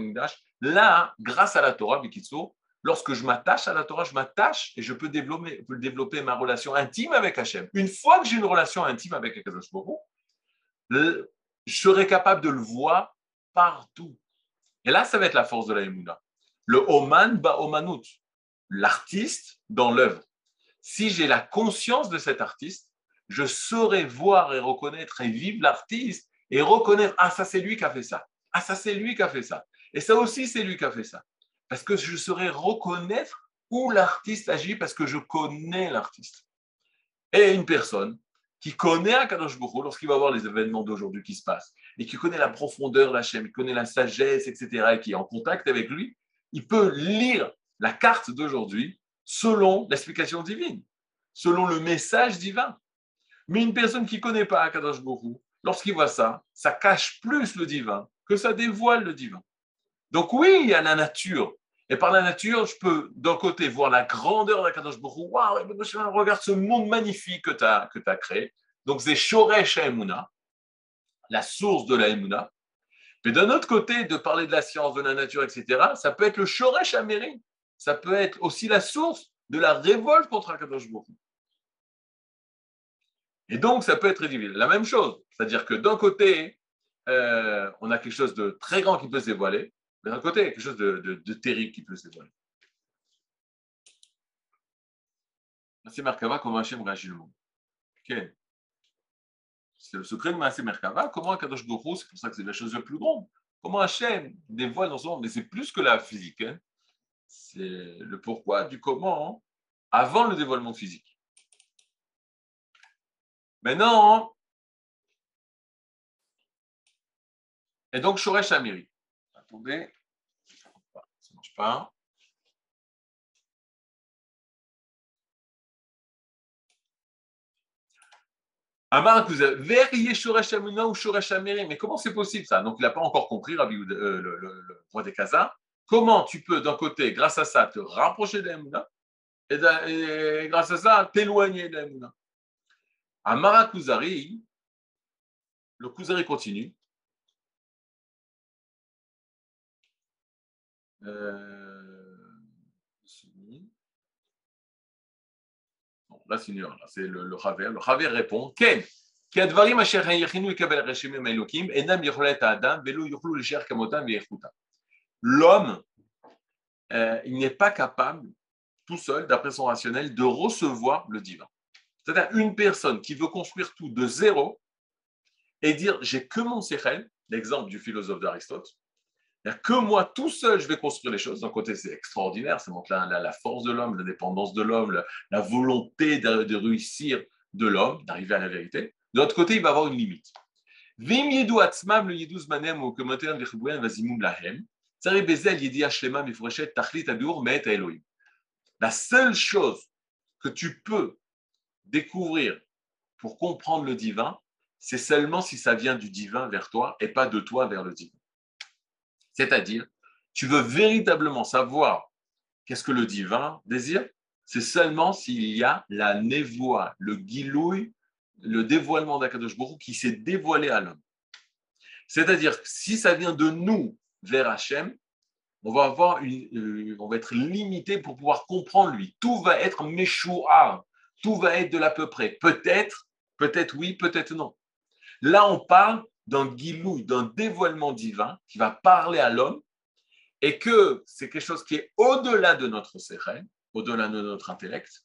Là, grâce à la Torah, Bikitso, lorsque je m'attache à la Torah, je m'attache et je peux développer, développer ma relation intime avec Hachem. Une fois que j'ai une relation intime avec Akadosh je serai capable de le voir partout. Et là, ça va être la force de la Emouna. Le Oman ba Omanut, l'artiste dans l'œuvre. Si j'ai la conscience de cet artiste, je saurai voir et reconnaître et vivre l'artiste et reconnaître, ah ça c'est lui qui a fait ça, ah ça c'est lui qui a fait ça, et ça aussi c'est lui qui a fait ça. Parce que je saurais reconnaître où l'artiste agit parce que je connais l'artiste. Et une personne qui connaît Akadosh Baruch lorsqu'il va voir les événements d'aujourd'hui qui se passent, et qui connaît la profondeur chaîne, qui connaît la sagesse, etc., et qui est en contact avec lui, il peut lire la carte d'aujourd'hui selon l'explication divine, selon le message divin. Mais une personne qui ne connaît pas Akadosh Baruch lorsqu'il voit ça, ça cache plus le divin que ça dévoile le divin. Donc oui, il y a la nature. Et par la nature, je peux d'un côté voir la grandeur de Kadosh Baruch Waouh, regarde ce monde magnifique que tu as, créé. Donc c'est Shoresh Emuna, la source de la Emuna. Mais d'un autre côté, de parler de la science, de la nature, etc., ça peut être le Shoresh Améri. Ça peut être aussi la source de la révolte contre Kadosh Baruch et donc, ça peut être individuel. La même chose, c'est-à-dire que d'un côté, euh, on a quelque chose de très grand qui peut se dévoiler, mais d'un côté, il y a quelque chose de, terrible qui peut se dévoiler. Massé Merkava, comment Hachem réagit le monde? C'est le secret de Massé Merkava. Comment Kadosh Gourou, c'est pour ça que c'est la chose la plus grande. Comment Hachem dévoile dans son monde, mais c'est plus que la physique. Hein. C'est le pourquoi du comment avant le dévoilement physique. Maintenant, et donc Shoresh Amiri. Attendez, ça ne marche pas. Amar vers Yeshoresh Amuna ou Shoresh Mais comment c'est possible ça? Donc il n'a pas encore compris, Rabbi, euh, le, roi des Kazas. Comment tu peux, d'un côté, grâce à ça, te rapprocher de l'Amuna et, grâce à ça, t'éloigner de l'Amuna Amara Kuzari, le Kuzari continue. Euh, là, c'est c'est le, le Raver. Le Raver répond Ken, L'homme, euh, il n'est pas capable, tout seul, d'après son rationnel, de recevoir le divin. C'est-à-dire une personne qui veut construire tout de zéro et dire j'ai que mon sechel, l'exemple du philosophe d'Aristote, que moi tout seul je vais construire les choses. D'un côté, c'est extraordinaire, ça montre la, force de l'homme, l'indépendance de l'homme, la, volonté de, réussir de l'homme, d'arriver à la vérité. De l'autre côté, il va avoir une limite. La seule chose que tu peux découvrir pour comprendre le divin, c'est seulement si ça vient du divin vers toi et pas de toi vers le divin. C'est-à-dire, tu veux véritablement savoir qu'est-ce que le divin désire, c'est seulement s'il y a la névoie, le guilouille, le dévoilement d'Akadosh Baruch qui s'est dévoilé à l'homme. C'est-à-dire, si ça vient de nous vers Hachem, on va, avoir euh, on va être limité pour pouvoir comprendre lui. Tout va être méchouar, tout va être de l'à peu près. Peut-être, peut-être oui, peut-être non. Là, on parle d'un guilou, d'un dévoilement divin qui va parler à l'homme et que c'est quelque chose qui est au-delà de notre sérel, au-delà de notre intellect,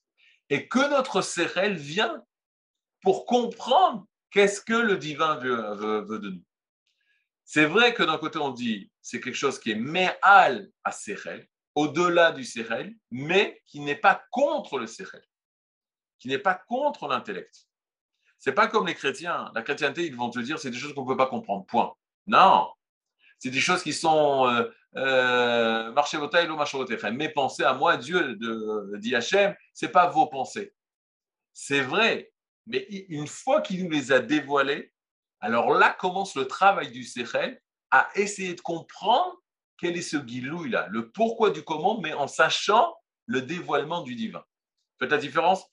et que notre sérel vient pour comprendre qu'est-ce que le divin veut, de nous. C'est vrai que d'un côté, on dit c'est quelque chose qui est méal à sérel, au-delà du sérel, mais qui n'est pas contre le sérel, qui n'est pas contre l'intellect. C'est pas comme les chrétiens. La chrétienté, ils vont te dire, c'est des choses qu'on ne peut pas comprendre. Point. Non. C'est des choses qui sont euh, euh, tailles ou marchez Mes pensées à moi, Dieu, de, dit Hachem, c'est pas vos pensées. C'est vrai. Mais une fois qu'il nous les a dévoilées, alors là commence le travail du Sechel à essayer de comprendre quel est ce guilouille-là, le pourquoi du comment, mais en sachant le dévoilement du divin. Faites la différence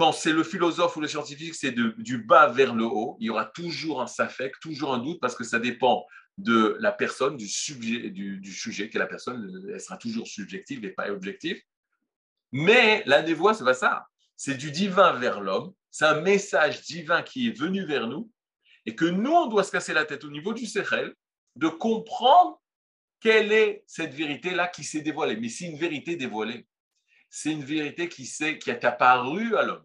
quand c'est le philosophe ou le scientifique, c'est du bas vers le haut. Il y aura toujours un safek, toujours un doute, parce que ça dépend de la personne, du sujet, du, sujet la personne. Elle sera toujours subjective et pas objective. Mais la névoie, c'est pas ça. C'est du divin vers l'homme. C'est un message divin qui est venu vers nous et que nous, on doit se casser la tête au niveau du Sechel, de comprendre quelle est cette vérité-là qui s'est dévoilée. Mais c'est une vérité dévoilée. C'est une vérité qui, qui est apparue à l'homme.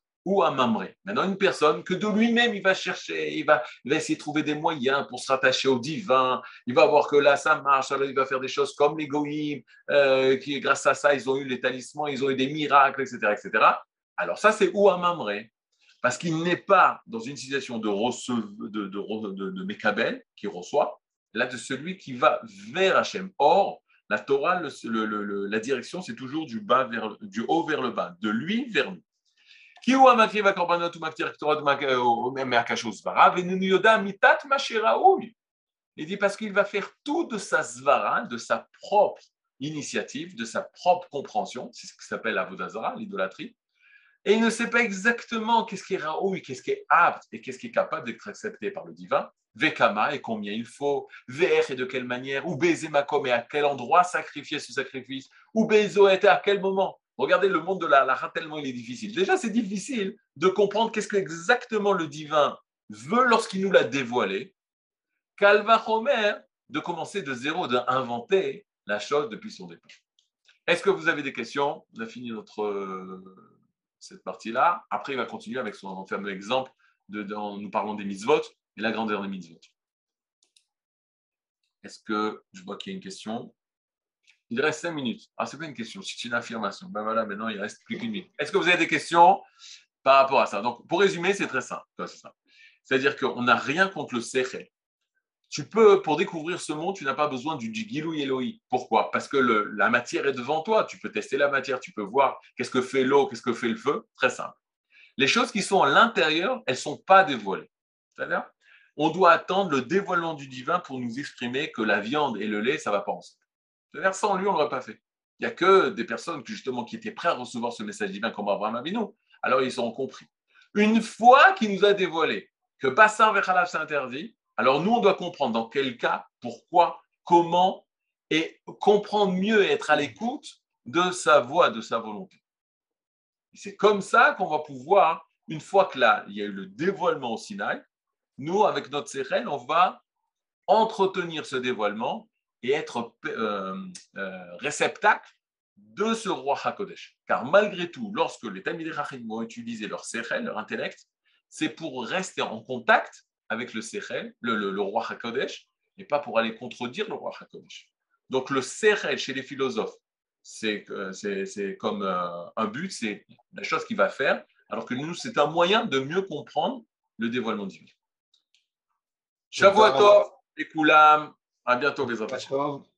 ou à Mamré. Maintenant, une personne que de lui-même, il va chercher, il va, essayer de trouver des moyens pour se rattacher au divin, il va voir que là, ça marche, alors il va faire des choses comme les euh, qui grâce à ça, ils ont eu les talismans, ils ont eu des miracles, etc. etc. Alors ça, c'est ou à Mamré, parce qu'il n'est pas dans une situation de, receve, de, Mekabel, qui reçoit, là, de celui qui va vers Hachem. Or, la Torah, la direction, c'est toujours du haut vers le bas, de lui vers nous. Il dit parce qu'il va faire tout de sa svara, de sa propre initiative, de sa propre compréhension, c'est ce qui s'appelle l'idolâtrie, et il ne sait pas exactement qu'est-ce qui est raoui, qu'est-ce qui est apte et qu'est-ce qui est capable d'être accepté par le divin, vekama et combien il faut, ver et de quelle manière, ou makom et à quel endroit sacrifier ce sacrifice, ou bezo et à quel moment. Regardez le monde de la lara tellement il est difficile. Déjà, c'est difficile de comprendre qu'est-ce que exactement le divin veut lorsqu'il nous l'a dévoilé. Calva Homer, de commencer de zéro, d'inventer la chose depuis son départ. Est-ce que vous avez des questions? On a fini notre, euh, cette partie-là. Après, il va continuer avec son fameux exemple de, nous parlant des mitzvot et la grandeur des mitzvot. Est-ce que je vois qu'il y a une question? Il reste cinq minutes. Ah, c'est pas une question, c'est une affirmation. Ben voilà, maintenant il reste plus qu'une minute. Est-ce que vous avez des questions par rapport à ça? Donc, pour résumer, c'est très simple. C'est-à-dire qu'on n'a rien contre le sechel. Tu peux, pour découvrir ce monde, tu n'as pas besoin du Gilou Eloi. Pourquoi? Parce que la matière est devant toi. Tu peux tester la matière, tu peux voir qu'est-ce que fait l'eau, qu'est-ce que fait le feu. Très simple. Les choses qui sont à l'intérieur, elles ne sont pas dévoilées. C'est-à-dire, on doit attendre le dévoilement du divin pour nous exprimer que la viande et le lait, ça va pas ensemble. C'est-à-dire, sans lui, on ne l'aurait pas fait. Il n'y a que des personnes justement, qui étaient prêtes à recevoir ce message divin comme Abraham Avinu. Alors, ils ont compris. Une fois qu'il nous a dévoilé que Bassar Vechalaf s'interdit, alors nous, on doit comprendre dans quel cas, pourquoi, comment, et comprendre mieux et être à l'écoute de sa voix, de sa volonté. C'est comme ça qu'on va pouvoir, une fois que là, il y a eu le dévoilement au Sinaï, nous, avec notre sérène, on va entretenir ce dévoilement et être euh, euh, réceptacle de ce roi Hakodesh. Car malgré tout, lorsque les Tamil Rachim vont utiliser leur sérène, leur intellect, c'est pour rester en contact avec le Sechel, le, roi HaKodesh, et pas pour aller contredire le roi HaKodesh. Donc le Sechel chez les philosophes, c'est comme euh, un but, c'est la chose qu'il va faire, alors que nous, c'est un moyen de mieux comprendre le dévoilement divin. Shavuot et Koulam, à bientôt les enfants.